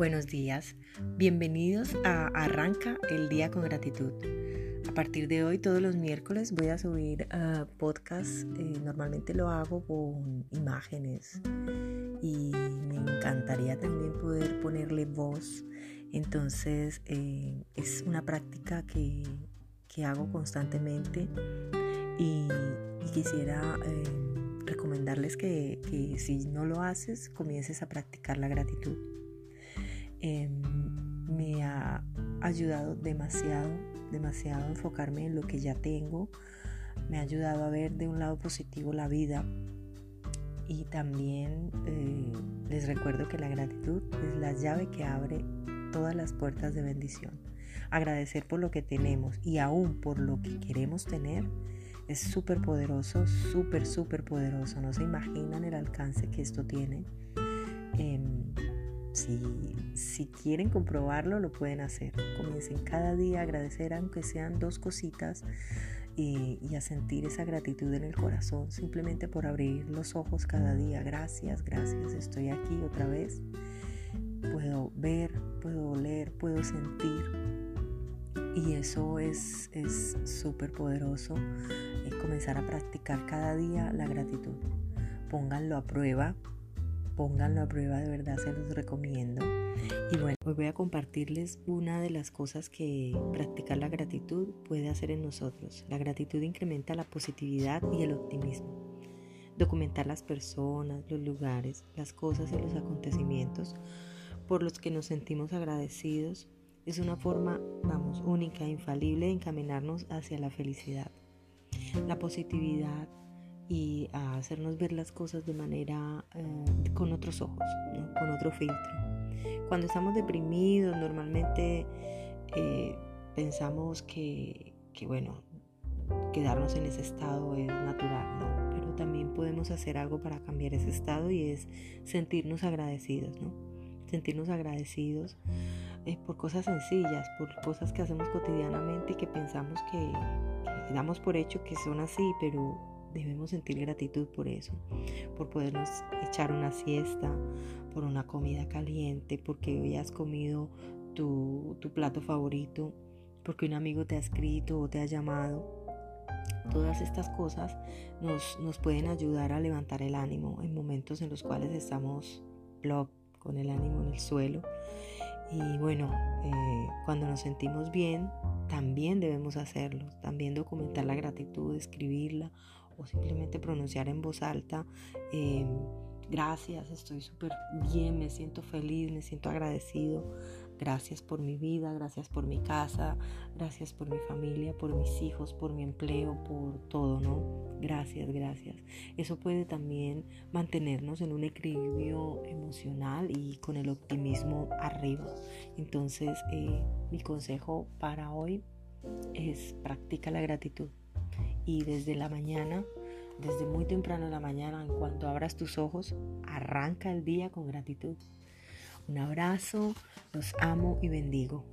Buenos días, bienvenidos a Arranca el día con gratitud. A partir de hoy, todos los miércoles voy a subir uh, podcast. Eh, normalmente lo hago con imágenes y me encantaría también poder ponerle voz. Entonces eh, es una práctica que, que, hago constantemente y, y quisiera eh, recomendarles que, que si no lo haces, comiences a practicar la gratitud. Em, me ha ayudado demasiado, demasiado a enfocarme en lo que ya tengo. Me ha ayudado a ver de un lado positivo la vida. Y también eh, les recuerdo que la gratitud es la llave que abre todas las puertas de bendición. Agradecer por lo que tenemos y aún por lo que queremos tener es súper poderoso, súper, súper poderoso. No se imaginan el alcance que esto tiene. Em, si, quieren comprobarlo, lo pueden hacer. Comiencen cada día a agradecer, aunque sean dos cositas, y, a sentir esa gratitud en el corazón, simplemente por abrir los ojos cada día. Gracias, gracias, estoy aquí otra vez. Puedo ver, puedo oler, puedo sentir. Y eso es súper poderoso, es comenzar a practicar cada día la gratitud. Pónganlo a prueba, pónganlo a prueba, de verdad se los recomiendo. Y bueno, hoy voy a compartirles una de las cosas que practicar la gratitud puede hacer en nosotros. La gratitud incrementa la positividad y el optimismo. Documentar las personas, los lugares, las cosas y los acontecimientos por los que nos sentimos agradecidos es una forma, vamos, única, infalible de encaminarnos hacia la felicidad. La positividad, y a hacernos ver las cosas de manera eh, con otros ojos, con otro filtro. Cuando estamos deprimidos, normalmente eh, pensamos que, que, bueno, quedarnos en ese estado es natural, ¿no? Pero también podemos hacer algo para cambiar ese estado y es sentirnos agradecidos, ¿no? Sentirnos agradecidos eh, por cosas sencillas, por cosas que hacemos cotidianamente y que pensamos que, que damos por hecho que son así, pero debemos sentir gratitud por eso, por podernos echar una siesta, por una comida caliente, porque hoy has comido tu, plato favorito, porque un amigo te ha escrito o te ha llamado. Todas estas cosas nos, nos pueden ayudar a levantar el ánimo en momentos en los cuales estamos blog, con el ánimo en el suelo. Y bueno, eh, cuando nos sentimos bien, también debemos hacerlo, también documentar la gratitud, escribirla o simplemente pronunciar en voz alta, em, gracias, estoy súper bien, me siento feliz, me siento agradecido, gracias por mi vida, gracias por mi casa, gracias por mi familia, por mis hijos, por mi empleo, por todo, ¿no? Gracias, gracias. Eso puede también mantenernos en un equilibrio emocional y con el optimismo arriba. Entonces, eh, mi consejo para hoy es practica la gratitud y desde la mañana, desde muy temprano en la mañana, en cuanto abras tus ojos, arranca el día con gratitud. Un abrazo, los amo y bendigo.